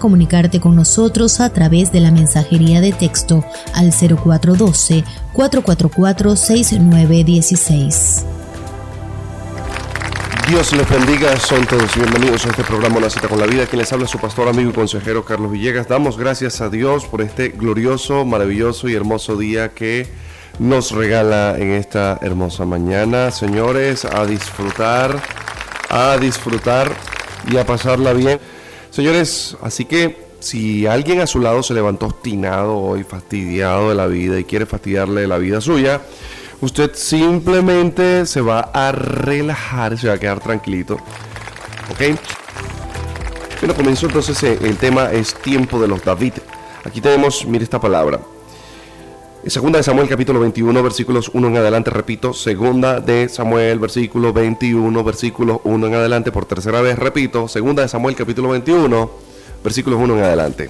Comunicarte con nosotros a través de la mensajería de texto al 0412-444-6916. Dios les bendiga, son todos bienvenidos a este programa Una cita con la vida. Quien les habla su pastor, amigo y consejero Carlos Villegas. Damos gracias a Dios por este glorioso, maravilloso y hermoso día que nos regala en esta hermosa mañana. Señores, a disfrutar, a disfrutar y a pasarla bien. Señores, así que si alguien a su lado se levantó obstinado y fastidiado de la vida y quiere fastidiarle la vida suya, usted simplemente se va a relajar, se va a quedar tranquilito. ¿Ok? Bueno, comenzó entonces eh, el tema es tiempo de los David. Aquí tenemos, mire esta palabra. Segunda de Samuel capítulo 21 versículos 1 en adelante, repito, segunda de Samuel versículo 21 versículos 1 en adelante, por tercera vez repito, segunda de Samuel capítulo 21 versículos 1 en adelante.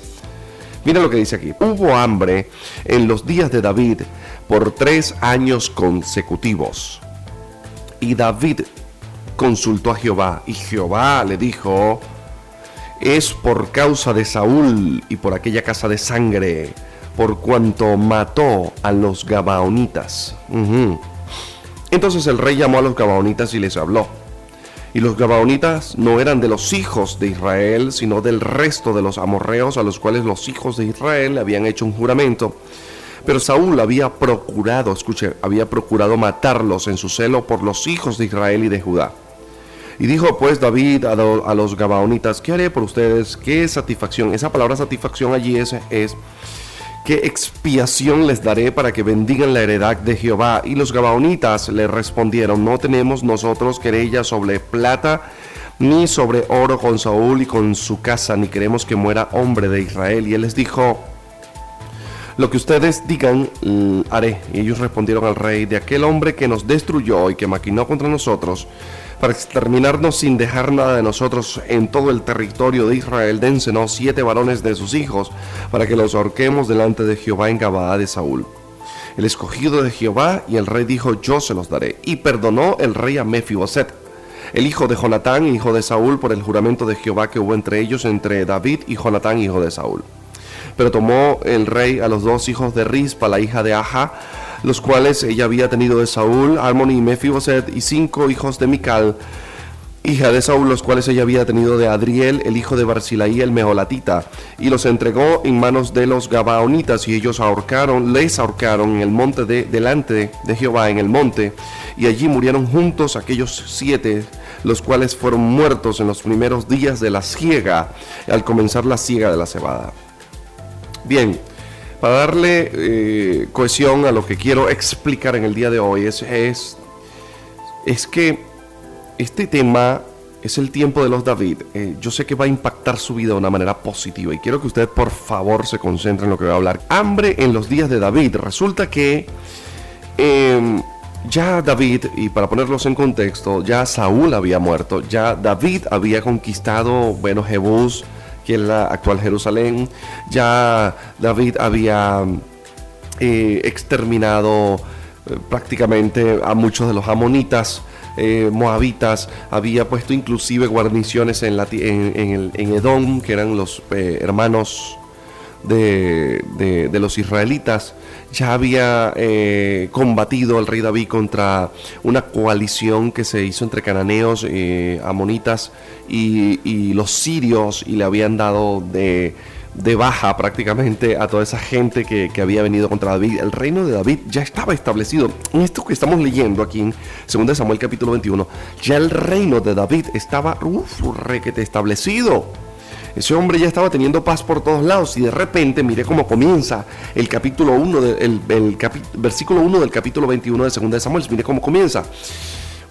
Mira lo que dice aquí. Hubo hambre en los días de David por tres años consecutivos. Y David consultó a Jehová y Jehová le dijo, es por causa de Saúl y por aquella casa de sangre por cuanto mató a los Gabaonitas. Entonces el rey llamó a los Gabaonitas y les habló. Y los Gabaonitas no eran de los hijos de Israel, sino del resto de los amorreos a los cuales los hijos de Israel habían hecho un juramento. Pero Saúl había procurado, escuche, había procurado matarlos en su celo por los hijos de Israel y de Judá. Y dijo pues David a, los Gabaonitas, ¿qué haré por ustedes? ¿Qué satisfacción? Esa palabra satisfacción allí es, es ¿Qué expiación les daré para que bendigan la heredad de Jehová? Y los Gabaonitas le respondieron, no tenemos nosotros querella sobre plata ni sobre oro con Saúl y con su casa, ni queremos que muera hombre de Israel. Y él les dijo, lo que ustedes digan, mm, haré. Y ellos respondieron al rey, de aquel hombre que nos destruyó y que maquinó contra nosotros, para exterminarnos sin dejar nada de nosotros en todo el territorio de Israel, dénsenos siete varones de sus hijos, para que los ahorquemos delante de Jehová en Gabaa de Saúl. El escogido de Jehová, y el rey dijo, yo se los daré. Y perdonó el rey a Mefiboset, el hijo de Jonatán, hijo de Saúl, por el juramento de Jehová que hubo entre ellos, entre David y Jonatán, hijo de Saúl. Pero tomó el rey a los dos hijos de Rispa, la hija de Aja, los cuales ella había tenido de Saúl, Armon y Mefiboset, y cinco hijos de Mical, hija de Saúl, los cuales ella había tenido de Adriel, el hijo de Barcilaí, el Meholatita, y los entregó en manos de los Gabaonitas, y ellos ahorcaron, les ahorcaron en el monte de, delante de Jehová, en el monte, y allí murieron juntos aquellos siete, los cuales fueron muertos en los primeros días de la siega, al comenzar la siega de la cebada. Bien, para darle eh, cohesión a lo que quiero explicar en el día de hoy, es, es, es que este tema es el tiempo de los David. Eh, yo sé que va a impactar su vida de una manera positiva y quiero que usted por favor se concentre en lo que voy a hablar. Hambre en los días de David. Resulta que em, ya David, y para ponerlos en contexto, ya Saúl había muerto, ya David había conquistado, bueno, Jebús, que es la actual Jerusalén. Ya David había eh, exterminado eh, prácticamente a muchos de los amonitas. Eh, moabitas, había puesto inclusive guarniciones en, en, Edom, que eran los hermanos de, los israelitas, ya había combatido el rey David contra una coalición que se hizo entre cananeos, amonitas y, los sirios y le habían dado de, baja prácticamente a toda esa gente que, había venido contra David. El reino de David ya estaba establecido. En esto que estamos leyendo aquí en 2 Samuel capítulo 21, ya el reino de David estaba uf, requete establecido. Ese hombre ya estaba teniendo paz por todos lados y de repente, mire cómo comienza el capítulo 1, el, versículo 1 del capítulo 21 de 2 de Samuel. Mire cómo comienza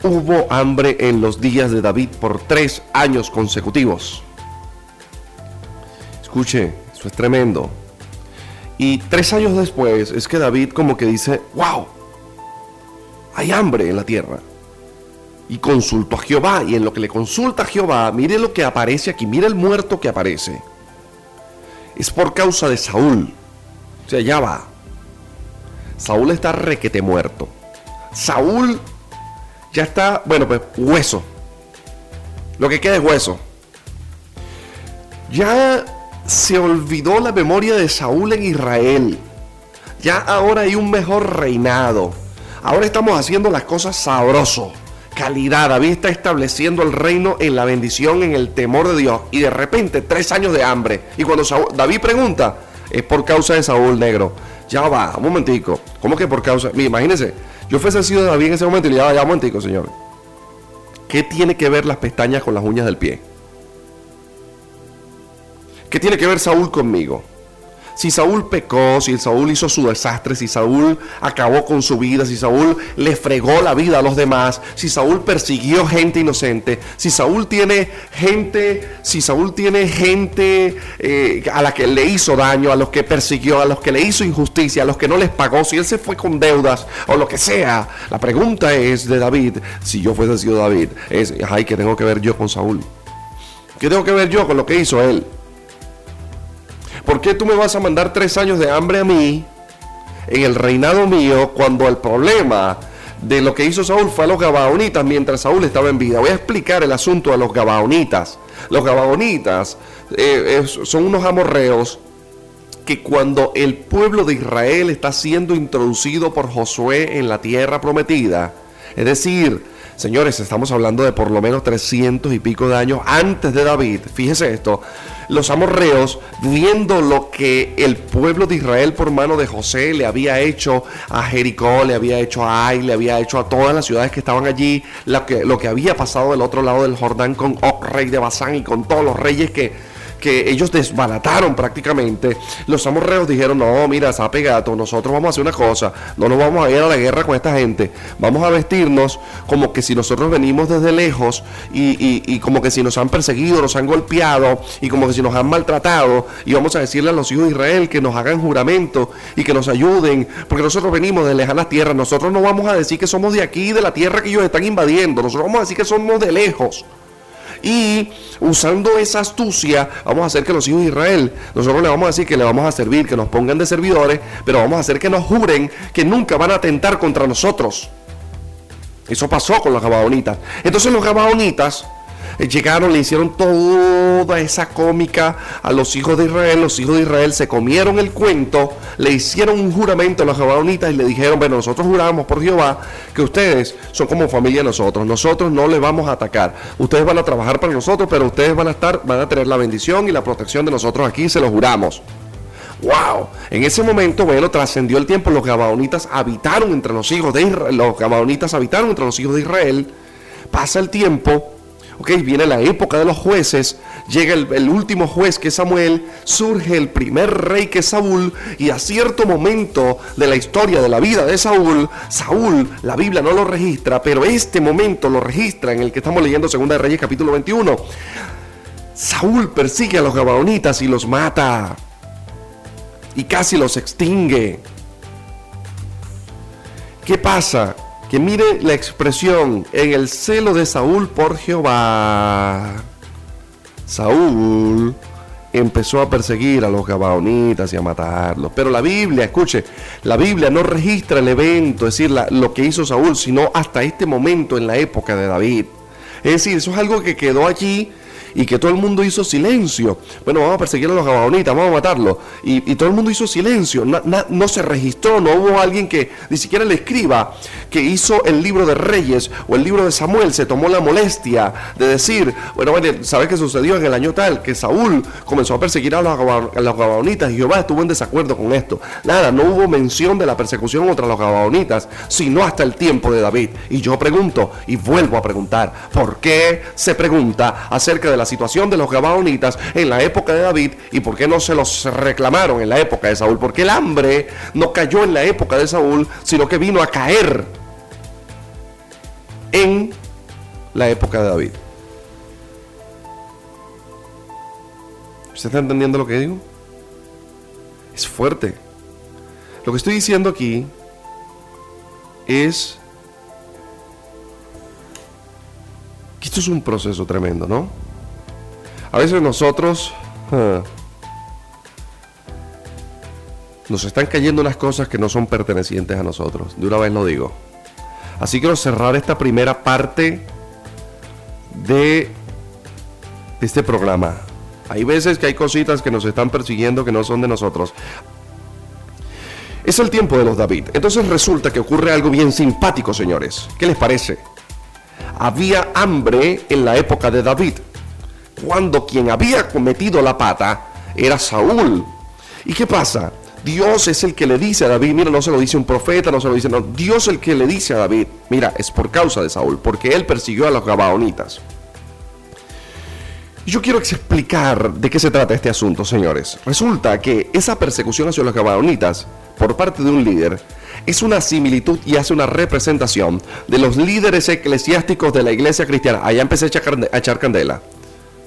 hubo hambre en los días de David por tres años consecutivos. Escuche, eso es tremendo. Y tres años después es que David como que dice, wow, hay hambre en la tierra. Y consultó a Jehová. Y en lo que le consulta a Jehová, mire lo que aparece aquí, mire el muerto que aparece. Es por causa de Saúl. O sea, ya va. Saúl está requete muerto. Saúl ya está, bueno, pues hueso. Lo que queda es hueso. Ya se olvidó la memoria de Saúl en Israel. Ya ahora hay un mejor reinado. Ahora estamos haciendo las cosas sabroso. Calidad. David está estableciendo el reino en la bendición, en el temor de Dios. Y de repente, tres años de hambre. Y cuando David pregunta, es por causa de Saúl negro. Ya va, un momentico. ¿Cómo que por causa? Mira, imagínense, yo fuese sido David en ese momento y le daba ya un momentico, señor. ¿Qué tiene que ver las pestañas con las uñas del pie? ¿Qué tiene que ver Saúl conmigo? Si Saúl pecó, si Saúl hizo su desastre, si Saúl acabó con su vida, si Saúl le fregó la vida a los demás, si Saúl persiguió gente inocente, si Saúl tiene gente, si Saúl tiene gente eh, a la que le hizo daño, a los que persiguió, a los que le hizo injusticia, a los que no les pagó, si él se fue con deudas o lo que sea, la pregunta es de David, si yo fuese sido David, es, ay, ¿qué tengo que ver yo con Saúl? ¿Qué tengo que ver yo con lo que hizo él? ¿Por qué tú me vas a mandar tres años de hambre a mí en el reinado mío cuando el problema de lo que hizo Saúl fue a los Gabaonitas mientras Saúl estaba en vida? Voy a explicar el asunto a los Gabaonitas. Los Gabaonitas eh, son unos amorreos que cuando el pueblo de Israel está siendo introducido por Josué en la tierra prometida, es decir, señores, estamos hablando de por lo menos 300 y pico de años antes de David, fíjese esto, los amorreos, viendo lo que el pueblo de Israel por mano de José le había hecho a Jericó, le había hecho a Ai, le había hecho a todas las ciudades que estaban allí, lo que, lo que había pasado del otro lado del Jordán con Og, rey de Basán, y con todos los reyes que que ellos desbarataron prácticamente, los amorreos dijeron, no, mira, sape gato, nosotros vamos a hacer una cosa, no nos vamos a ir a la guerra con esta gente, vamos a vestirnos como que si nosotros venimos desde lejos y, como que si nos han perseguido, nos han golpeado y como que si nos han maltratado. Y vamos a decirle a los hijos de Israel que nos hagan juramento y que nos ayuden, porque nosotros venimos de lejanas tierras, nosotros no vamos a decir que somos de aquí, de la tierra que ellos están invadiendo, nosotros vamos a decir que somos de lejos. Y usando esa astucia, vamos a hacer que los hijos de Israel, nosotros le vamos a decir que le vamos a servir, que nos pongan de servidores, pero vamos a hacer que nos juren que nunca van a atentar contra nosotros. Eso pasó con los gabaonitas. Entonces los gabaonitas llegaron, le hicieron toda esa cómica a los hijos de Israel. Los hijos de Israel se comieron el cuento, le hicieron un juramento a los gabaonitas y le dijeron, bueno, nosotros juramos por Jehová que ustedes son como familia de nosotros. Nosotros no les vamos a atacar. Ustedes van a trabajar para nosotros, pero ustedes van a estar, van a tener la bendición y la protección de nosotros aquí, se lo juramos. ¡Wow! En ese momento, bueno, trascendió el tiempo, los gabaonitas habitaron entre los hijos de Israel, los gabaonitas habitaron entre los hijos de Israel. Pasa el tiempo, Ok, viene la época de los jueces, llega el, último juez que es Samuel, surge el primer rey que es Saúl, y a cierto momento de la historia de la vida de Saúl, Saúl, la Biblia no lo registra, pero este momento lo registra en el que estamos leyendo Segunda de Reyes capítulo 21. Saúl persigue a los gabaonitas y los mata, y casi los extingue. ¿Qué pasa? Que mire la expresión en el celo de Saúl por Jehová. Saúl empezó a perseguir a los gabaonitas y a matarlos. Pero la Biblia, escuche, la Biblia no registra el evento, es decir, lo que hizo Saúl, sino hasta este momento en la época de David. Es decir, eso es algo que quedó allí y que todo el mundo hizo silencio. Bueno, vamos a perseguir a los gabaonitas, vamos a matarlos. Y, todo el mundo hizo silencio, no, se registró, no hubo alguien que ni siquiera le escriba que hizo el libro de Reyes o el libro de Samuel, se tomó la molestia de decir, bueno, bueno ¿sabes qué sucedió en el año tal? Que Saúl comenzó a perseguir a los, gabaonitas y Jehová estuvo en desacuerdo con esto. Nada, no hubo mención de la persecución contra los gabaonitas, sino hasta el tiempo de David. Y yo pregunto, y vuelvo a preguntar, ¿por qué se pregunta acerca de la situación de los gabaonitas en la época de David y por qué no se los reclamaron en la época de Saúl. Porque el hambre no cayó en la época de Saúl, sino que vino a caer en la época de David. ¿Usted está entendiendo lo que digo? Es fuerte. Lo que estoy diciendo aquí es que esto es un proceso tremendo, ¿no? A veces nosotros ah, nos están cayendo unas cosas que no son pertenecientes a nosotros. De una vez lo digo. Así quiero cerrar esta primera parte de, este programa. Hay veces que hay cositas que nos están persiguiendo que no son de nosotros. Es el tiempo de los David. Entonces resulta que ocurre algo bien simpático, señores. ¿Qué les parece? Había hambre en la época de David, cuando quien había cometido la pata era Saúl. ¿Y qué pasa? Dios es el que le dice a David, mira, no se lo dice un profeta, no se lo dice, no, Dios es el que le dice a David, mira, es por causa de Saúl, porque él persiguió a los Gabaonitas. Yo quiero explicar de qué se trata este asunto, señores. Resulta que esa persecución hacia los Gabaonitas por parte de un líder es una similitud y hace una representación de los líderes eclesiásticos de la iglesia cristiana. Allá empecé a echar candela.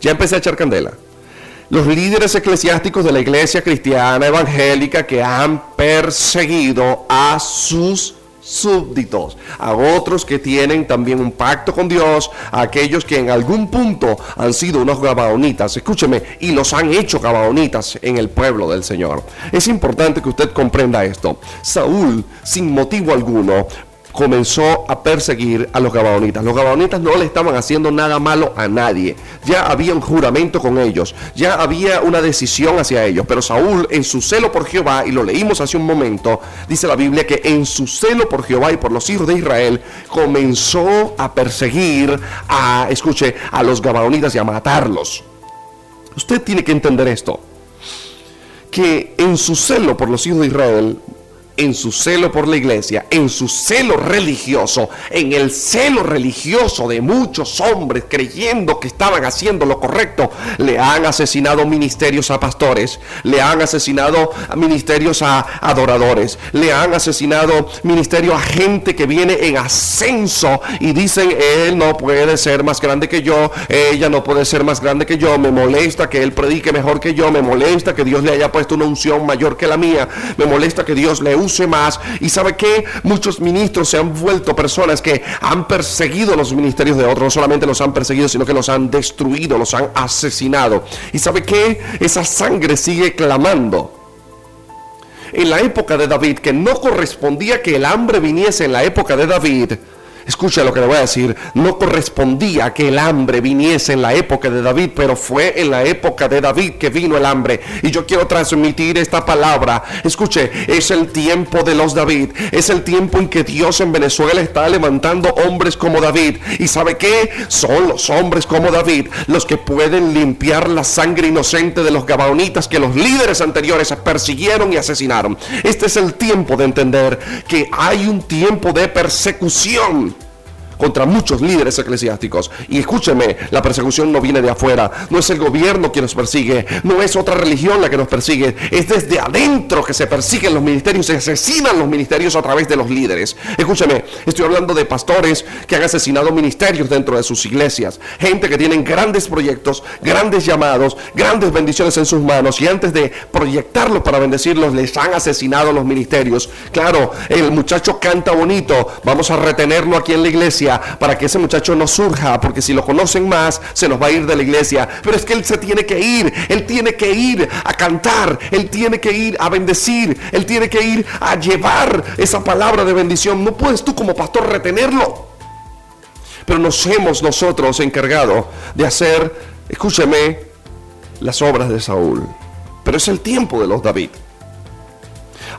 Ya empecé a echar candela los líderes eclesiásticos de la iglesia cristiana evangélica que han perseguido a sus súbditos, a otros que tienen también un pacto con Dios, a aquellos que en algún punto han sido unos gabaonitas, escúcheme, y los han hecho gabaonitas en el pueblo del Señor. Es importante que usted comprenda esto. Saúl, sin motivo alguno, comenzó a perseguir a los gabaonitas. Los gabaonitas no le estaban haciendo nada malo a nadie. Ya había un juramento con ellos, ya había una decisión hacia ellos. Pero Saúl, en su celo por Jehová, y lo leímos hace un momento, dice la Biblia que en su celo por Jehová y por los hijos de Israel, comenzó a perseguir a, escuche, a los gabaonitas y a matarlos. Usted tiene que entender esto que en su celo por los hijos de Israel en su celo por la iglesia, en su celo religioso, en el celo religioso de muchos hombres creyendo que estaban haciendo lo correcto, le han asesinado ministerios a pastores, le han asesinado ministerios a adoradores, le han asesinado ministerios a gente que viene en ascenso y dicen, él no puede ser más grande que yo, ella no puede ser más grande que yo, me molesta que él predique mejor que yo, me molesta que Dios le haya puesto una unción mayor que la mía, me molesta que Dios le use más. Y sabe que muchos ministros se han vuelto personas que han perseguido los ministerios de otros. No solamente los han perseguido, sino que los han destruido, los han asesinado. Y sabe que esa sangre sigue clamando en la época de David, que no correspondía que el hambre viniese en la época de David, Escucha lo que le voy a decir. No correspondía que el hambre viniese en la época de David, pero fue en la época de David que vino el hambre. Y yo quiero transmitir esta palabra. Escuche, es el tiempo de los David. Es el tiempo en que Dios en Venezuela está levantando hombres como David. ¿Y sabe qué? Son los hombres como David los que pueden limpiar la sangre inocente de los gabaonitas que los líderes anteriores persiguieron y asesinaron. Este es el tiempo de entender que hay un tiempo de persecución contra muchos líderes eclesiásticos. Y escúcheme, la persecución no viene de afuera, no es el gobierno que nos persigue, no es otra religión la que nos persigue, es desde adentro que se persiguen los ministerios, se asesinan los ministerios a través de los líderes. Escúcheme, estoy hablando de pastores que han asesinado ministerios dentro de sus iglesias, gente que tienen grandes proyectos, grandes llamados, grandes bendiciones en sus manos y antes de proyectarlos para bendecirlos les han asesinado los ministerios. Claro, el muchacho canta bonito, vamos a retenerlo aquí en la iglesia para que ese muchacho no surja, porque si lo conocen más, se nos va a ir de la iglesia. Pero es que él se tiene que ir, él tiene que ir a cantar, él tiene que ir a bendecir, él tiene que ir a llevar esa palabra de bendición. No puedes tú como pastor retenerlo. Pero nos hemos nosotros encargado de hacer, escúcheme, las obras de Saúl. Pero es el tiempo de los David.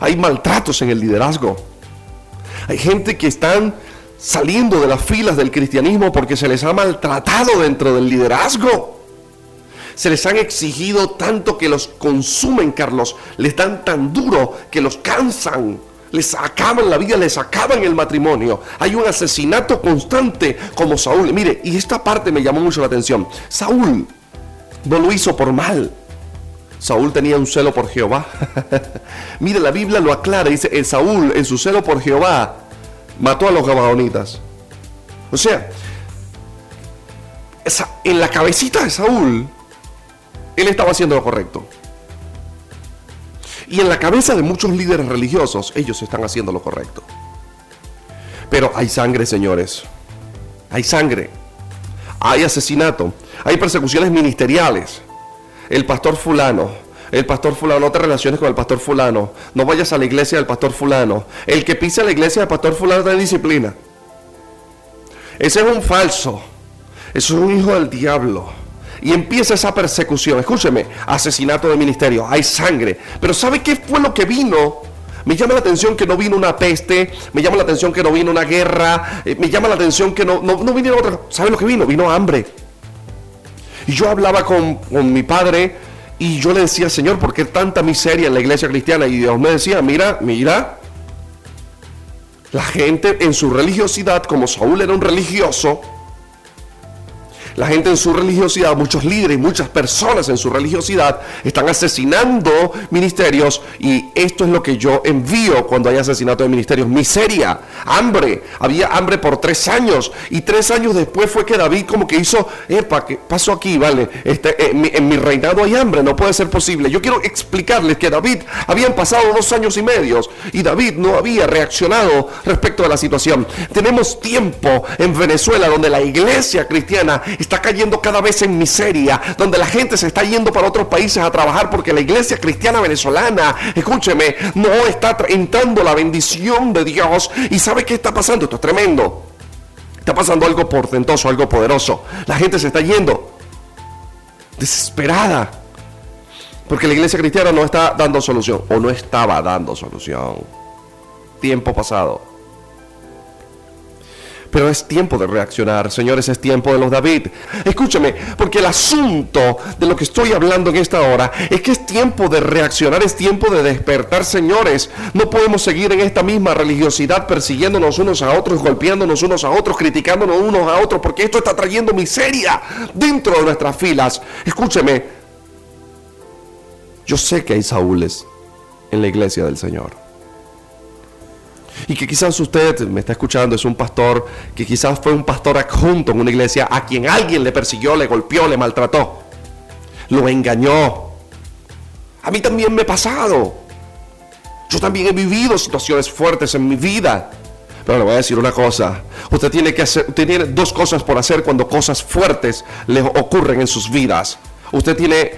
Hay maltratos en el liderazgo. Hay gente que están saliendo de las filas del cristianismo porque se les ha maltratado dentro del liderazgo. Se les han exigido tanto que los consumen, Carlos. Les dan tan duro que los cansan. Les acaban la vida, les acaban el matrimonio. Hay un asesinato constante como Saúl. Mire, y esta parte me llamó mucho la atención. Saúl no lo hizo por mal. Saúl tenía un celo por Jehová. Mire, la Biblia lo aclara. Dice, el Saúl en su celo por Jehová mató a los gabaonitas. O sea, en la cabecita de Saúl, él estaba haciendo lo correcto. Y en la cabeza de muchos líderes religiosos, ellos están haciendo lo correcto. Pero hay sangre, señores. Hay sangre. Hay asesinato. Hay persecuciones ministeriales. El pastor fulano el pastor fulano, no te relaciones con el pastor fulano, no vayas a la iglesia del pastor fulano. El que pisa la iglesia del pastor fulano en disciplina. Ese es un falso, eso es un hijo del diablo. y empieza esa persecución. Escúcheme, asesinato de ministerio, hay sangre. Pero ¿sabe qué fue lo que vino? Me llama la atención que no vino una peste, me llama la atención que no vino una guerra, eh, me llama la atención que no, no, no vino otra. ¿Sabe lo que vino? Vino hambre. Y yo hablaba con, con mi padre y yo le decía, Señor, ¿por qué tanta miseria en la iglesia cristiana? Y Dios me decía, mira, mira, la gente en su religiosidad, como Saúl era un religioso, la gente en su religiosidad, muchos líderes muchas personas en su religiosidad están asesinando ministerios y esto es lo que yo envío cuando hay asesinato de ministerios. Miseria, hambre. Había hambre por tres años y tres años después fue que David como que hizo, epa, ¿qué pasó aquí? Vale, este, en, mi, en mi reinado hay hambre, no puede ser posible. Yo quiero explicarles que David habían pasado dos años y medios y David no había reaccionado respecto a la situación. Tenemos tiempo en Venezuela donde la iglesia cristiana está cayendo cada vez en miseria, donde la gente se está yendo para otros países a trabajar porque la iglesia cristiana venezolana, escúcheme, no está entrando la bendición de Dios. ¿Y sabe qué está pasando? Esto es tremendo. Está pasando algo portentoso, algo poderoso. La gente se está yendo desesperada. Porque la iglesia cristiana no está dando solución o no estaba dando solución. Tiempo pasado. Pero es tiempo de reaccionar, señores, es tiempo de los David. Escúchame, porque el asunto de lo que estoy hablando en esta hora es que es tiempo de reaccionar, es tiempo de despertar, señores. No podemos seguir en esta misma religiosidad persiguiéndonos unos a otros, golpeándonos unos a otros, criticándonos unos a otros, porque esto está trayendo miseria dentro de nuestras filas. Escúcheme, yo sé que hay Saúles en la iglesia del Señor. Y que quizás usted me está escuchando, es un pastor que quizás fue un pastor adjunto en una iglesia a quien alguien le persiguió, le golpeó, le maltrató, lo engañó. A mí también me ha pasado. Yo también he vivido situaciones fuertes en mi vida. Pero le voy a decir una cosa. Usted tiene que hacer, usted tiene dos cosas por hacer cuando cosas fuertes le ocurren en sus vidas. Usted tiene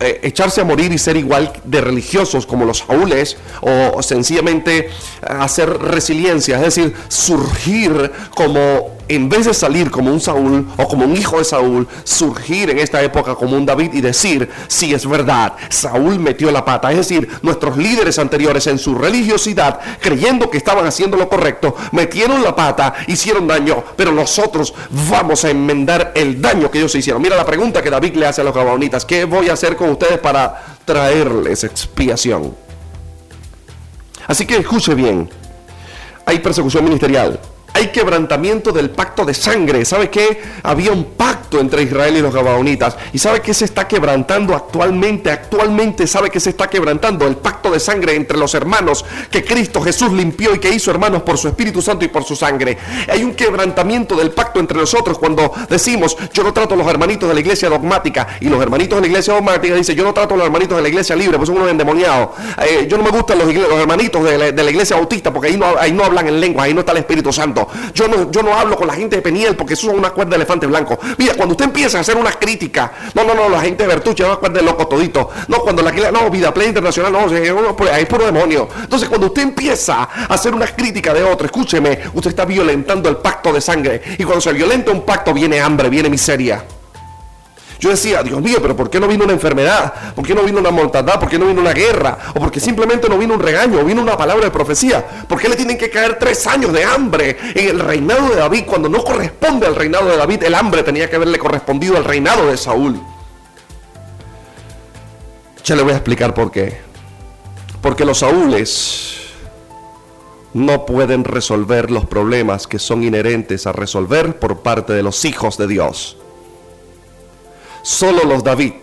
eh, echarse a morir y ser igual de religiosos como los Saúles o sencillamente hacer resiliencia, es decir, surgir como en vez de salir como un Saúl o como un hijo de Saúl, surgir en esta época como un David y decir, si es verdad, Saúl metió la pata. Es decir, nuestros líderes anteriores en su religiosidad, creyendo que estaban haciendo lo correcto, metieron la pata, hicieron daño, pero nosotros vamos a enmendar el daño que ellos hicieron. Mira la pregunta que David le hace a los gabaonitas, ¿qué voy a hacer con ustedes para traerles expiación? Así que escuche bien, hay persecución ministerial, hay quebrantamiento del pacto de sangre. ¿Sabe qué? Había un pacto entre Israel y los Gabaonitas. ¿Y sabe qué se está quebrantando actualmente? Actualmente sabe que se está quebrantando el pacto de sangre entre los hermanos que Cristo Jesús limpió y que hizo hermanos por su Espíritu Santo y por su sangre. Hay un quebrantamiento del pacto entre nosotros cuando decimos, yo no trato a los hermanitos de la iglesia dogmática y los hermanitos de la iglesia dogmática dicen, yo no trato a los hermanitos de la iglesia libre, pues son unos endemoniados. Eh, yo no me gustan los, hermanitos de la, iglesia bautista porque ahí no, ahí no hablan en lengua, ahí no está el Espíritu Santo. Yo no, yo no hablo con la gente de Peniel porque eso son una cuerda de elefante blanco. Mira, cuando usted empieza a hacer una crítica, no, no, no, la gente de Bertuche es una cuerda de loco todito. No, cuando la no, vida plena internacional, no, es puro demonio. Entonces, cuando usted empieza a hacer una crítica de otro, escúcheme, usted está violentando el pacto de sangre. Y cuando se violenta un pacto, viene hambre, viene miseria. Yo decía, Dios mío, pero ¿por qué no vino una enfermedad? ¿Por qué no vino una mortandad? ¿Por qué no vino una guerra? ¿O porque simplemente no vino un regaño? ¿O vino una palabra de profecía? ¿Por qué le tienen que caer tres años de hambre en el reinado de David cuando no corresponde al reinado de David? El hambre tenía que haberle correspondido al reinado de Saúl. Ya le voy a explicar por qué. Porque los Saúles no pueden resolver los problemas que son inherentes a resolver por parte de los hijos de Dios. Solo los David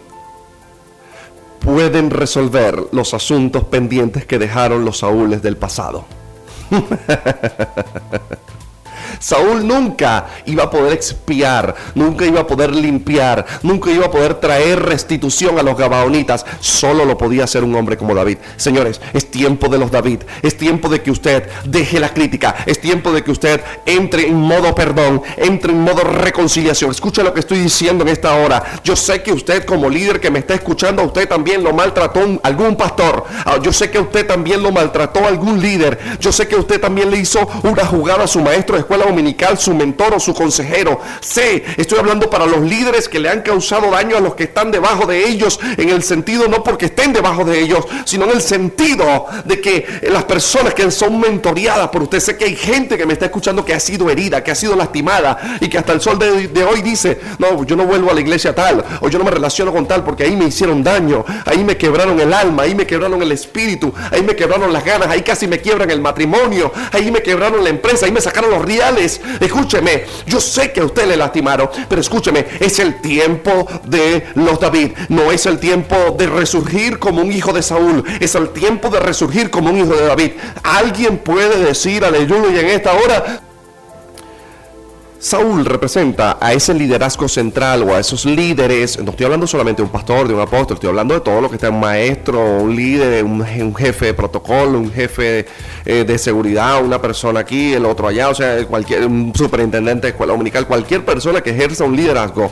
pueden resolver los asuntos pendientes que dejaron los Saúles del pasado. Saúl nunca iba a poder expiar, nunca iba a poder limpiar, nunca iba a poder traer restitución a los gabaonitas. Solo lo podía hacer un hombre como David. Señores, es tiempo de los David. Es tiempo de que usted deje la crítica. Es tiempo de que usted entre en modo perdón, entre en modo reconciliación. Escucha lo que estoy diciendo en esta hora. Yo sé que usted como líder que me está escuchando, usted también lo maltrató algún pastor. Ah, yo sé que usted también lo maltrató algún líder. Yo sé que usted también le hizo una jugada a su maestro de escuela dominical, su mentor o su consejero. Sé, estoy hablando para los líderes que le han causado daño a los que están debajo de ellos, en el sentido no porque estén debajo de ellos, sino en el sentido de que las personas que son mentoreadas por usted, sé que hay gente que me está escuchando que ha sido herida, que ha sido lastimada y que hasta el sol de, de hoy dice, no, yo no vuelvo a la iglesia tal, o yo no me relaciono con tal porque ahí me hicieron daño, ahí me quebraron el alma, ahí me quebraron el espíritu, ahí me quebraron las ganas, ahí casi me quiebran el matrimonio, ahí me quebraron la empresa, ahí me sacaron los reales. Escúcheme, yo sé que a usted le lastimaron, pero escúcheme, es el tiempo de los David, no es el tiempo de resurgir como un hijo de Saúl, es el tiempo de resurgir como un hijo de David. Alguien puede decir aleluya en esta hora, Saúl representa a ese liderazgo central o a esos líderes, no estoy hablando solamente de un pastor, de un apóstol, estoy hablando de todo lo que está un maestro, un líder, un, jefe de protocolo, un jefe eh, de seguridad, una persona aquí, el otro allá, o sea, cualquier, un superintendente de escuela dominical, cualquier persona que ejerza un liderazgo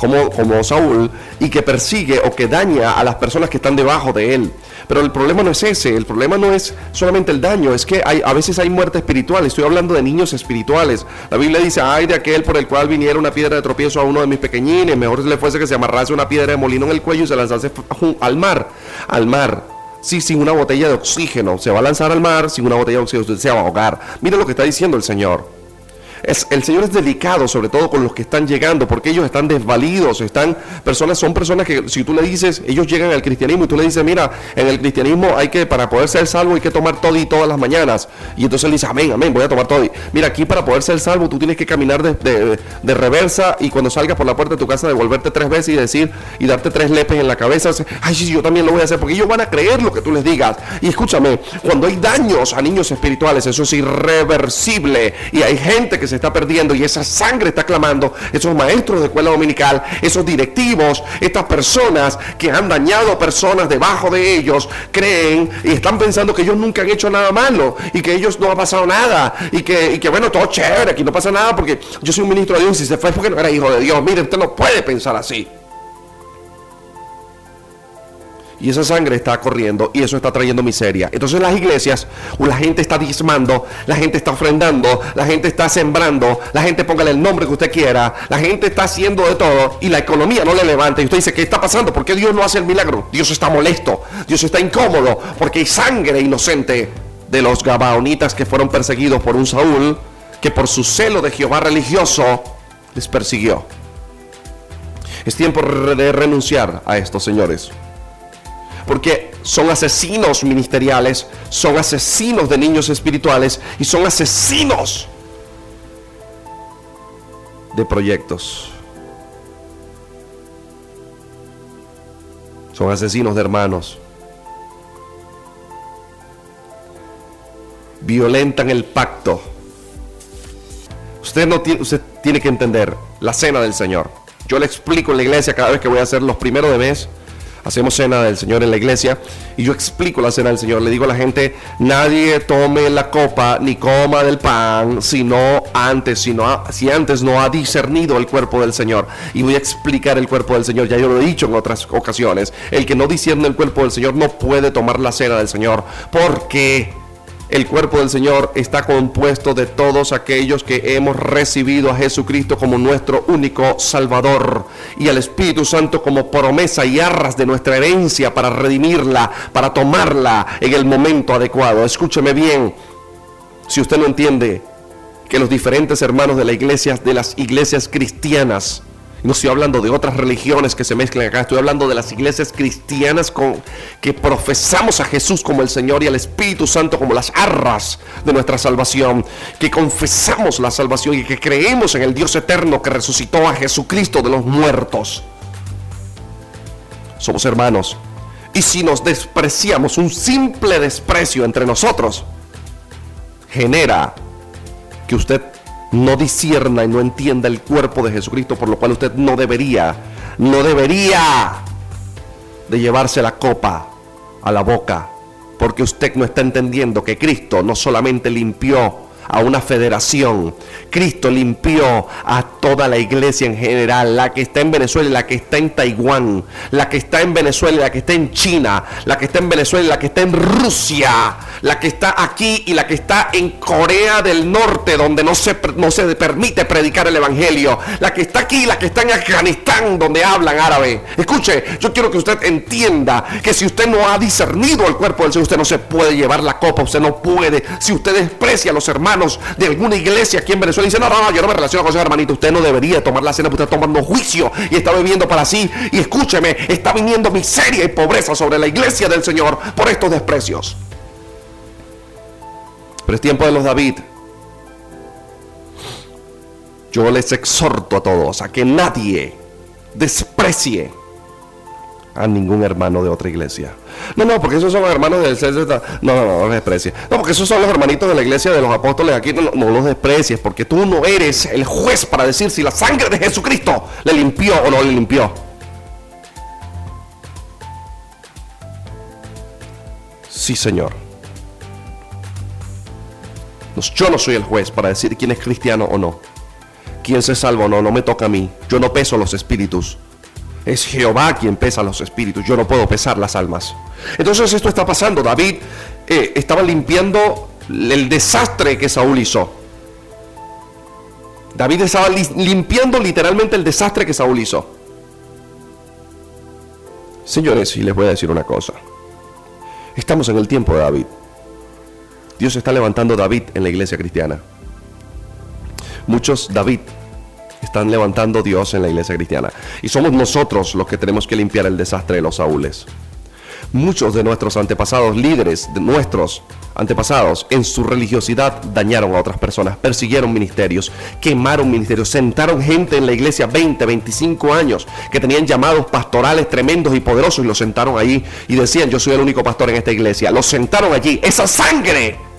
como, como Saúl y que persigue o que daña a las personas que están debajo de él. Pero el problema no es ese, el problema no es solamente el daño, es que hay, a veces hay muerte espiritual, estoy hablando de niños espirituales. La Biblia dice, ay de aquel por el cual viniera una piedra de tropiezo a uno de mis pequeñines, mejor le fuese que se amarrase una piedra de molino en el cuello y se lanzase al mar, al mar. Sí, sin una botella de oxígeno, se va a lanzar al mar, sin una botella de oxígeno, se va a ahogar. Mira lo que está diciendo el Señor el Señor es delicado, sobre todo con los que están llegando, porque ellos están desvalidos, están personas, son personas que si tú le dices, ellos llegan al cristianismo y tú le dices, mira, en el cristianismo hay que, para poder ser salvo, hay que tomar todo y todas las mañanas. Y entonces él dice, amén, amén, voy a tomar todo. Mira, aquí para poder ser salvo, tú tienes que caminar de, de, reversa y cuando salgas por la puerta de tu casa, devolverte tres veces y decir, y darte tres lepes en la cabeza. Ay, sí, yo también lo voy a hacer, porque ellos van a creer lo que tú les digas. Y escúchame, cuando hay daños a niños espirituales, eso es irreversible. Y hay gente que se está perdiendo y esa sangre está clamando, esos maestros de escuela dominical, esos directivos, estas personas que han dañado personas debajo de ellos, creen y están pensando que ellos nunca han hecho nada malo y que ellos no ha pasado nada y que, y que bueno, todo chévere, aquí no pasa nada porque yo soy un ministro de Dios y se fue porque no era hijo de Dios. Mire, usted no puede pensar así. Y esa sangre está corriendo y eso está trayendo miseria. Entonces las iglesias, la gente está diezmando, la gente está ofrendando, la gente está sembrando, la gente póngale el nombre que usted quiera, la gente está haciendo de todo y la economía no le levanta. Y usted dice, ¿qué está pasando? ¿Por qué Dios no hace el milagro? Dios está molesto, Dios está incómodo porque hay sangre inocente de los gabaonitas que fueron perseguidos por un Saúl que por su celo de Jehová religioso les persiguió. Es tiempo de renunciar a estos señores porque son asesinos ministeriales, son asesinos de niños espirituales y son asesinos de proyectos. Son asesinos de hermanos. Violentan el pacto. Usted, no tiene, usted tiene que entender la cena del Señor. Yo le explico en la iglesia cada vez que voy a hacer los primeros de mes hacemos cena del Señor en la iglesia y yo explico la cena del Señor. Le digo a la gente, nadie tome la copa ni coma del pan, sino antes, sino si antes no ha discernido el cuerpo del Señor. Y voy a explicar el cuerpo del Señor, ya yo lo he dicho en otras ocasiones. El que no discierne el cuerpo del Señor no puede tomar la cena del Señor. porque el cuerpo del Señor está compuesto de todos aquellos que hemos recibido a Jesucristo como nuestro único Salvador y al Espíritu Santo como promesa y arras de nuestra herencia para redimirla, para tomarla en el momento adecuado. Escúcheme bien, si usted no entiende que los diferentes hermanos de la iglesia, de las iglesias cristianas, no estoy hablando de otras religiones que se mezclan acá, estoy hablando de las iglesias cristianas con, que profesamos a Jesús como el Señor y al Espíritu Santo como las arras de nuestra salvación, que confesamos la salvación y que creemos en el Dios eterno que resucitó a Jesucristo de los muertos. Somos hermanos. Y si nos despreciamos, un simple desprecio entre nosotros genera que usted no disierna y no entienda el cuerpo de Jesucristo, por lo cual usted no debería, no debería de llevarse la copa a la boca, porque usted no está entendiendo que Cristo no solamente limpió a una federación. Cristo limpió a toda la iglesia en general, la que está en Venezuela la que está en Taiwán, la que está en Venezuela la que está en China, la que está en Venezuela la que está en Rusia, la que está aquí y la que está en Corea del Norte, donde no se, no se permite predicar el Evangelio, la que está aquí y la que está en Afganistán, donde hablan árabe. Escuche, yo quiero que usted entienda que si usted no ha discernido el cuerpo del Señor, usted no se puede llevar la copa, usted no puede. Si usted desprecia a los hermanos de alguna iglesia aquí en Venezuela y dice, no, no, yo no me relaciono con esos hermanitos, usted no debería tomar la cena porque está tomando juicio y está bebiendo para sí. Y escúcheme, está viniendo miseria y pobreza sobre la iglesia del Señor por estos desprecios. Pero es tiempo de los David. Yo les exhorto a todos a que nadie desprecie a ningún hermano de otra iglesia. No, no, porque esos son los hermanos del CZ. No, no, no, no los desprecies. No, porque esos son los hermanitos de la iglesia de los apóstoles aquí. No, los desprecies, porque tú no eres el juez para decir si la sangre de Jesucristo le limpió o no le limpió. Sí, Señor. Yo no soy el juez para decir quién es cristiano o no. Quién se salva o no, no me toca a mí. Yo no peso los espíritus. Es Jehová quien pesa los espíritus. Yo no puedo pesar las almas. Entonces esto está pasando. David eh, estaba limpiando el desastre que Saúl hizo. David estaba limpiando literalmente el desastre que Saúl hizo. Señores, y les voy a decir una cosa. Estamos en el tiempo de David. Dios está levantando David en la iglesia cristiana. Muchos David están levantando Dios en la iglesia cristiana. Y somos nosotros los que tenemos que limpiar el desastre de los Saúles. Muchos de nuestros antepasados, líderes de nuestros antepasados, en su religiosidad dañaron a otras personas, persiguieron ministerios, quemaron ministerios, sentaron gente en la iglesia 20, 25 años que tenían llamados pastorales tremendos y poderosos y los sentaron allí y decían, yo soy el único pastor en esta iglesia. Los sentaron allí. Esa sangre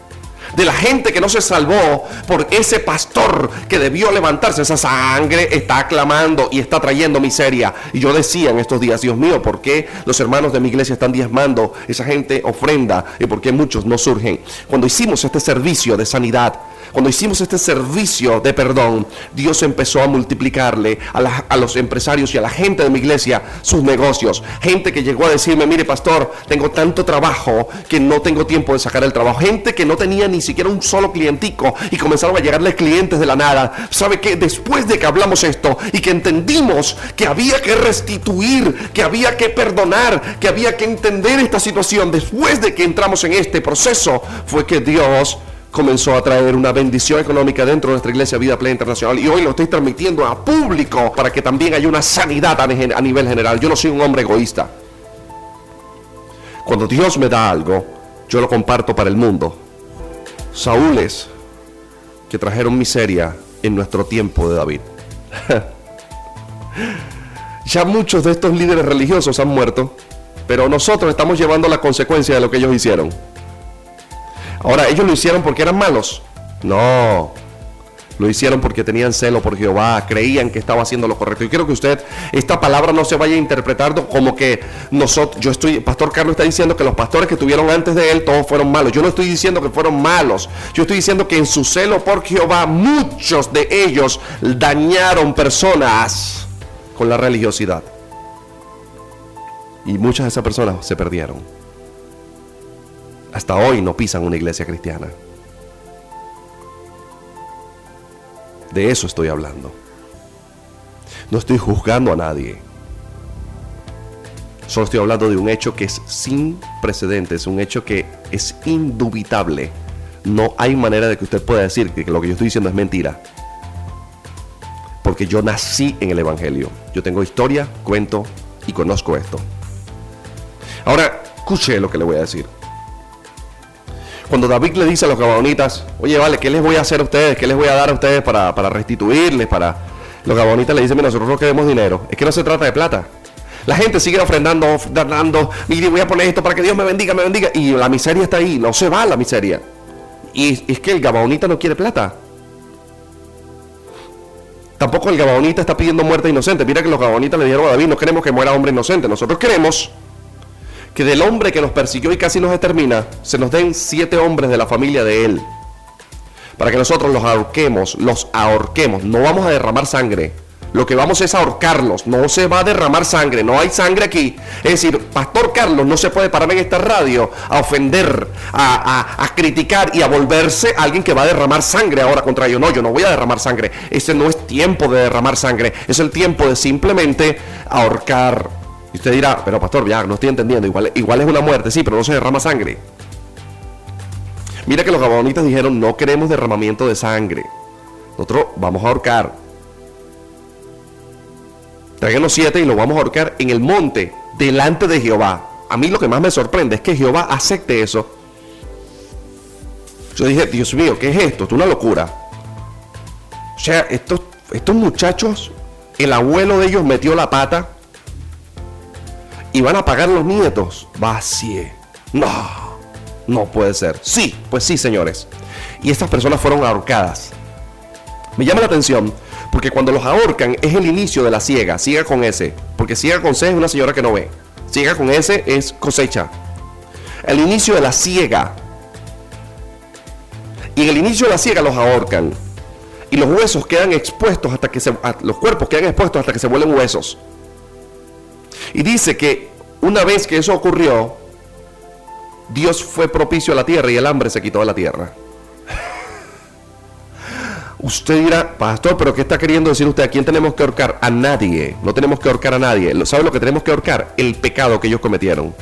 de la gente que no se salvó por ese pastor que debió levantarse. Esa sangre está clamando y está trayendo miseria. Y yo decía en estos días, Dios mío, ¿por qué los hermanos de mi iglesia están diezmando? Esa gente ofrenda y por qué muchos no surgen. Cuando hicimos este servicio de sanidad, cuando hicimos este servicio de perdón, Dios empezó a multiplicarle a, los empresarios y a la gente de mi iglesia sus negocios. Gente que llegó a decirme, mire pastor, tengo tanto trabajo que no tengo tiempo de sacar el trabajo. Gente que no tenía ni siquiera un solo clientico y comenzaron a llegarle clientes de la nada. ¿Sabe que Después de que hablamos esto y que entendimos que había que restituir, que había que perdonar, que había que entender esta situación, después de que entramos en este proceso, fue que Dios comenzó a traer una bendición económica dentro de nuestra iglesia Vida Plena Internacional y hoy lo estoy transmitiendo a público para que también haya una sanidad a nivel general. Yo no soy un hombre egoísta. Cuando Dios me da algo, yo lo comparto para el mundo. Saúles que trajeron miseria en nuestro tiempo de David. ya muchos de estos líderes religiosos han muerto, pero nosotros estamos llevando la consecuencia de lo que ellos hicieron. Ahora, ¿ellos lo hicieron porque eran malos? No. Lo hicieron porque tenían celo por Jehová, creían que estaba haciendo lo correcto. Y quiero que usted, esta palabra no se vaya interpretando como que nosotros, yo estoy, Pastor Carlos está diciendo que los pastores que tuvieron antes de él, todos fueron malos. Yo no estoy diciendo que fueron malos. Yo estoy diciendo que en su celo por Jehová, muchos de ellos dañaron personas con la religiosidad. Y muchas de esas personas se perdieron hasta hoy no pisan una iglesia cristiana. De eso estoy hablando. No estoy juzgando a nadie. Solo estoy hablando de un hecho que es sin precedentes, un hecho que es indubitable. No hay manera de que usted pueda decir que lo que yo estoy diciendo es mentira. Porque yo nací en el Evangelio. Yo tengo historia, cuento y conozco esto. Ahora, escuche lo que le voy a decir. Cuando David le dice a los gabonitas, oye, vale, ¿qué les voy a hacer a ustedes? ¿Qué les voy a dar a ustedes para, restituirles? Para... Los gabonitas le dicen, mira, nosotros no queremos dinero. Es que no se trata de plata. La gente sigue ofrendando, dando, mire, voy a poner esto para que Dios me bendiga, me bendiga. Y la miseria está ahí, no se va la miseria. Y es que el gabonita no quiere plata. Tampoco el gabonita está pidiendo muerte inocente. Mira que los gabonitas le dijeron a David, no queremos que muera hombre inocente. Nosotros queremos que del hombre que nos persiguió y casi nos extermina, se nos den siete hombres de la familia de él, para que nosotros los ahorquemos, los ahorquemos. No vamos a derramar sangre. Lo que vamos es a ahorcarlos. No se va a derramar sangre. No hay sangre aquí. Es decir, Pastor Carlos no se puede parar en esta radio a ofender, a, criticar y a volverse a alguien que va a derramar sangre ahora contra ellos. No, yo no voy a derramar sangre. Ese no es tiempo de derramar sangre. Es el tiempo de simplemente ahorcar. Y usted dirá, pero pastor, ya no estoy entendiendo. Igual, es una muerte, sí, pero no se derrama sangre. Mira que los gabonitas dijeron, no queremos derramamiento de sangre. Nosotros vamos a ahorcar. Tráiganos siete y lo vamos a ahorcar en el monte, delante de Jehová. A mí lo que más me sorprende es que Jehová acepte eso. Yo dije, Dios mío, ¿qué es esto? Es una locura. O sea, estos, estos muchachos, el abuelo de ellos metió la pata y van a pagar los nietos. Vacie. No, no puede ser. Sí, pues sí, señores. Y estas personas fueron ahorcadas. Me llama la atención porque cuando los ahorcan es el inicio de la ciega, ciega con S. Porque ciega con C es una señora que no ve. Ciega con S es cosecha. El inicio de la ciega. Y en el inicio de la ciega los ahorcan. Y los huesos quedan expuestos hasta que se. Los cuerpos quedan expuestos hasta que se vuelven huesos. Y dice que una vez que eso ocurrió, Dios fue propicio a la tierra y el hambre se quitó de la tierra. Usted dirá, pastor, pero ¿qué está queriendo decir usted? ¿A quién tenemos que ahorcar? A nadie. No tenemos que ahorcar a nadie. ¿Sabe lo que tenemos que ahorcar? El pecado que ellos cometieron.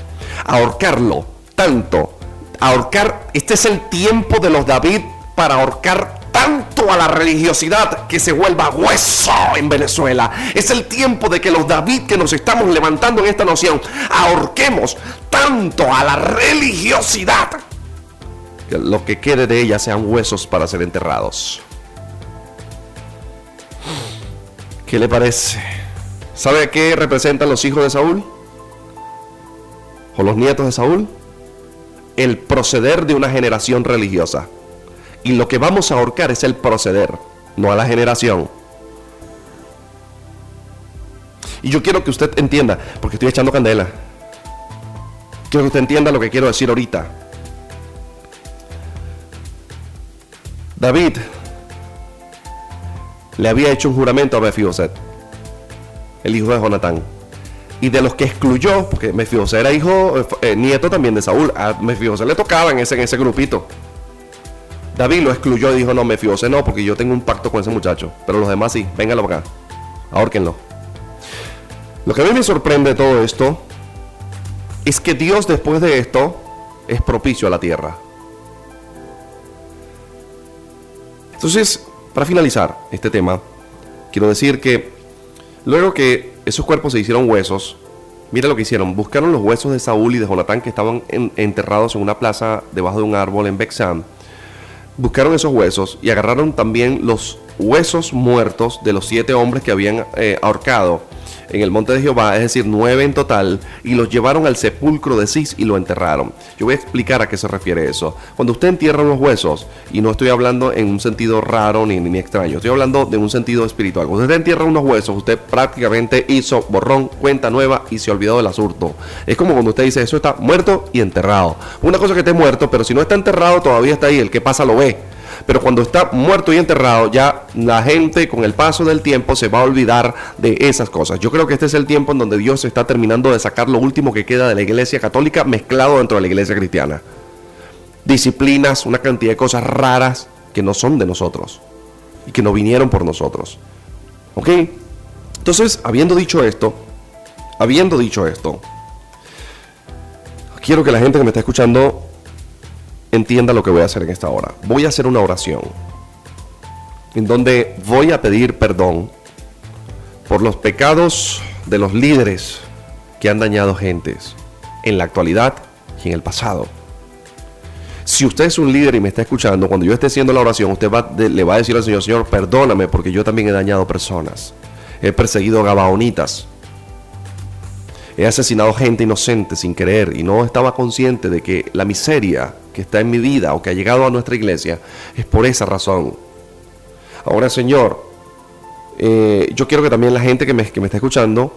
Ahorcarlo tanto. Ahorcar. Este es el tiempo de los David para ahorcar tanto a la religiosidad que se vuelva hueso en Venezuela. Es el tiempo de que los David que nos estamos levantando en esta noción ahorquemos tanto a la religiosidad que lo que quede de ella sean huesos para ser enterrados. ¿Qué le parece? ¿Sabe qué representan los hijos de Saúl? ¿O los nietos de Saúl? El proceder de una generación religiosa. Y lo que vamos a ahorcar es el proceder, no a la generación. Y yo quiero que usted entienda, porque estoy echando candela. Quiero que usted entienda lo que quiero decir ahorita. David le había hecho un juramento a Mefiboset, el hijo de Jonatán. Y de los que excluyó, porque Mefiboset era hijo, eh, nieto también de Saúl, a Mefiboset le tocaba en ese, en ese grupito. David lo excluyó y dijo, no, Mefiboset no, porque yo tengo un pacto con ese muchacho. Pero los demás sí, véngalo acá, ahórquenlo. Lo que a mí me sorprende de todo esto es que Dios después de esto es propicio a la tierra. Entonces, para finalizar este tema, quiero decir que luego que esos cuerpos se hicieron huesos, mira lo que hicieron, buscaron los huesos de Saúl y de Jonatán que estaban enterrados en una plaza debajo de un árbol en Bexam. Buscaron esos huesos y agarraron también los huesos muertos de los siete hombres que habían eh, ahorcado en el monte de Jehová, es decir, nueve en total, y los llevaron al sepulcro de Cis y lo enterraron. Yo voy a explicar a qué se refiere eso. Cuando usted entierra unos huesos, y no estoy hablando en un sentido raro ni, ni extraño, estoy hablando de un sentido espiritual. Cuando usted entierra unos huesos, usted prácticamente hizo borrón, cuenta nueva y se olvidó del asunto. Es como cuando usted dice, eso está muerto y enterrado. Una cosa que esté muerto, pero si no está enterrado, todavía está ahí, el que pasa lo ve pero cuando está muerto y enterrado, ya la gente con el paso del tiempo se va a olvidar de esas cosas. Yo creo que este es el tiempo en donde Dios está terminando de sacar lo último que queda de la iglesia católica mezclado dentro de la iglesia cristiana. Disciplinas, una cantidad de cosas raras que no son de nosotros y que no vinieron por nosotros. ¿Ok? Entonces, habiendo dicho esto, habiendo dicho esto, quiero que la gente que me está escuchando entienda lo que voy a hacer en esta hora. Voy a hacer una oración en donde voy a pedir perdón por los pecados de los líderes que han dañado gentes en la actualidad y en el pasado. Si usted es un líder y me está escuchando, cuando yo esté haciendo la oración, usted le va a decir al Señor, Señor, perdóname porque yo también he dañado personas. He perseguido gabaonitas. He asesinado gente inocente sin querer y no estaba consciente de que la miseria está en mi vida o que ha llegado a nuestra iglesia es por esa razón. Ahora, Señor, eh, yo quiero que también la gente que me, que me está escuchando,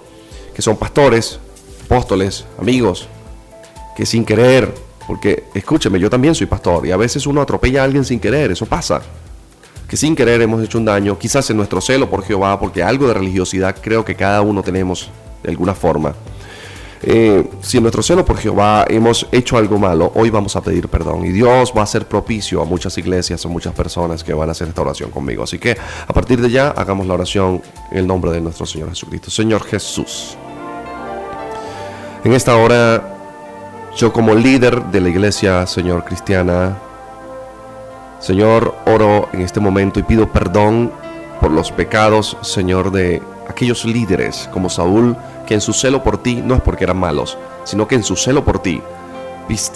que son pastores, apóstoles, amigos, que sin querer, porque escúcheme, yo también soy pastor y a veces uno atropella a alguien sin querer, eso pasa. que sin querer hemos hecho un daño, quizás en nuestro celo por Jehová, porque algo de religiosidad creo que cada uno tenemos de alguna forma. Eh, si en nuestro celo por Jehová hemos hecho algo malo, hoy vamos a pedir perdón. Y Dios va a ser propicio a muchas iglesias, a muchas personas que van a hacer esta oración conmigo. Así que a partir de ya, hagamos la oración en el nombre de nuestro Señor Jesucristo. Señor Jesús, en esta hora, yo como líder de la iglesia, Señor cristiana, Señor, oro en este momento y pido perdón por los pecados, Señor, de aquellos líderes como Saúl, en su celo por ti no es porque eran malos, sino que en su celo por ti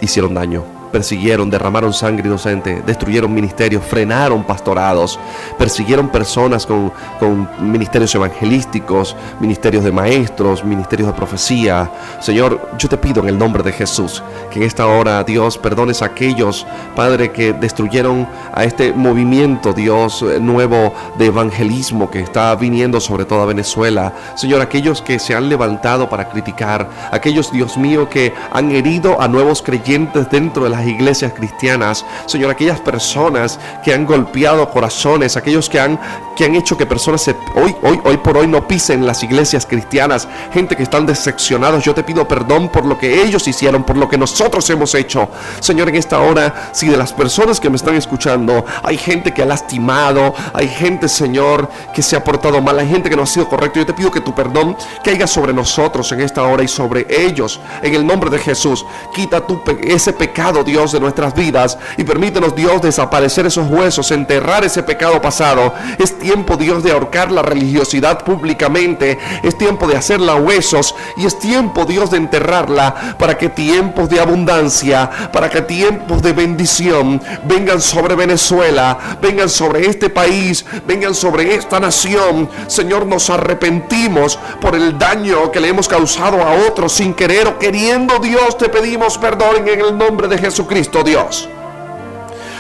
hicieron daño persiguieron, derramaron sangre inocente, destruyeron ministerios, frenaron pastorados, persiguieron personas con, con, ministerios evangelísticos, ministerios de maestros, ministerios de profecía. Señor, yo te pido en el nombre de Jesús que en esta hora, Dios, perdones a aquellos, Padre, que destruyeron a este movimiento, Dios, nuevo de evangelismo que está viniendo sobre toda Venezuela. Señor, aquellos que se han levantado para criticar, aquellos, Dios mío, que han herido a nuevos creyentes dentro de la las iglesias cristianas, Señor, aquellas personas que han golpeado corazones, aquellos que han, que han hecho que personas se, hoy, hoy, hoy por hoy no pisen las iglesias cristianas, gente que están decepcionados, yo te pido perdón por lo que ellos hicieron, por lo que nosotros hemos hecho. Señor, en esta hora, si de las personas que me están escuchando, hay gente que ha lastimado, hay gente, Señor, que se ha portado mal, hay gente que no ha sido correcto, yo te pido que tu perdón caiga sobre nosotros en esta hora y sobre ellos, en el nombre de Jesús. Quita tu, ese pecado, Dios, de nuestras vidas y permítenos, Dios, desaparecer esos huesos, enterrar ese pecado pasado. Es tiempo, Dios, de ahorcar la religiosidad públicamente. Es tiempo de hacerla huesos y es tiempo, Dios, de enterrarla para que tiempos de abundancia, para que tiempos de bendición vengan sobre Venezuela, vengan sobre este país, vengan sobre esta nación. Señor, nos arrepentimos por el daño que le hemos causado a otros sin querer o queriendo. Dios, te pedimos perdón en el nombre de Jesús. Jesucristo, Dios.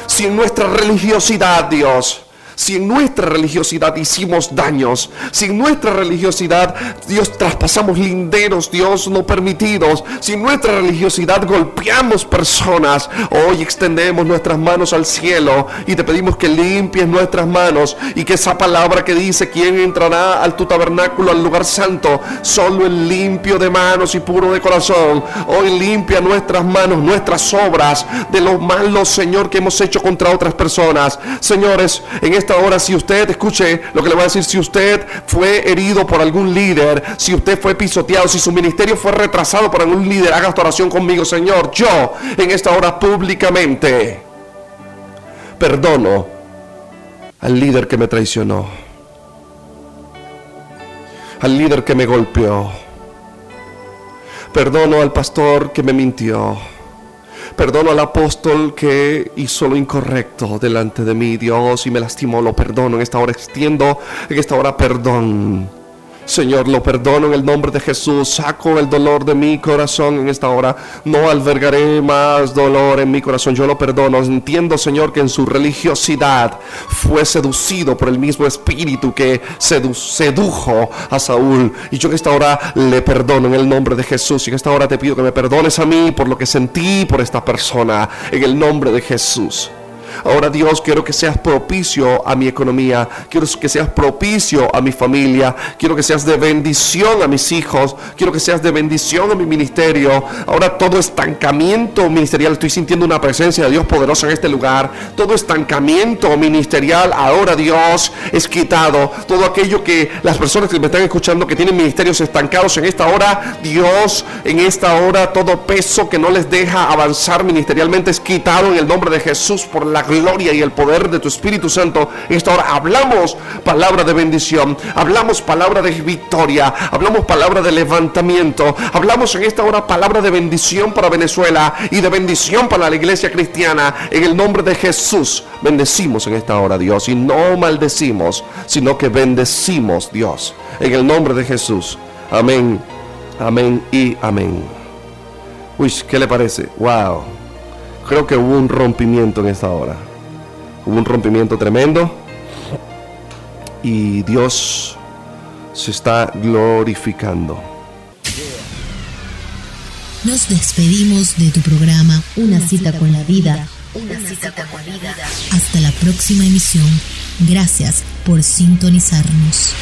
Si en nuestra religiosidad, Dios, si en nuestra religiosidad hicimos daños, si en nuestra religiosidad, Dios, traspasamos linderos, Dios, no permitidos, si en nuestra religiosidad golpeamos personas, hoy extendemos nuestras manos al cielo y te pedimos que limpies nuestras manos y que esa palabra que dice, ¿quién entrará al tu tabernáculo, al lugar santo? Solo el limpio de manos y puro de corazón. Hoy limpia nuestras manos, nuestras obras de los malos, Señor, que hemos hecho contra otras personas. Señores, en este ahora si usted, escuche lo que le voy a decir, si usted fue herido por algún líder, si usted fue pisoteado, si su ministerio fue retrasado por algún líder, haga esta oración conmigo, Señor. Yo en esta hora públicamente perdono al líder que me traicionó, al líder que me golpeó. Perdono al pastor que me mintió. Perdono al apóstol que hizo lo incorrecto delante de mí, Dios, y me lastimó. Lo perdono. En esta hora extiendo, en esta hora perdón Señor, lo perdono en el nombre de Jesús. Saco el dolor de mi corazón en esta hora. No albergaré más dolor en mi corazón. Yo lo perdono. Entiendo, Señor, que en su religiosidad fue seducido por el mismo espíritu que sedujo a Saúl. Y yo en esta hora le perdono en el nombre de Jesús. Y en esta hora te pido que me perdones a mí por lo que sentí por esta persona. En el nombre de Jesús. Ahora Dios, quiero que seas propicio a mi economía, quiero que seas propicio a mi familia, quiero que seas de bendición a mis hijos, quiero que seas de bendición a mi ministerio. Ahora todo estancamiento ministerial, estoy sintiendo una presencia de Dios poderosa en este lugar. Todo estancamiento ministerial, ahora Dios es quitado. Todo aquello que las personas que me están escuchando que tienen ministerios estancados en esta hora, Dios en esta hora todo peso que no les deja avanzar ministerialmente es quitado en el nombre de Jesús por la gloria y el poder de tu Espíritu Santo. En esta hora hablamos palabra de bendición, hablamos palabra de victoria, hablamos palabra de levantamiento, hablamos en esta hora palabra de bendición para Venezuela y de bendición para la iglesia cristiana. En el nombre de Jesús, bendecimos en esta hora, Dios, y no maldecimos, sino que bendecimos, Dios, en el nombre de Jesús. Amén, amén y amén. Uy, ¿qué le parece? Wow creo que hubo un rompimiento en esta hora. Hubo un rompimiento tremendo. Y Dios se está glorificando. Nos despedimos de tu programa Una, cita, con la vida. Una, cita, con la vida. Hasta la próxima emisión. Gracias por sintonizarnos.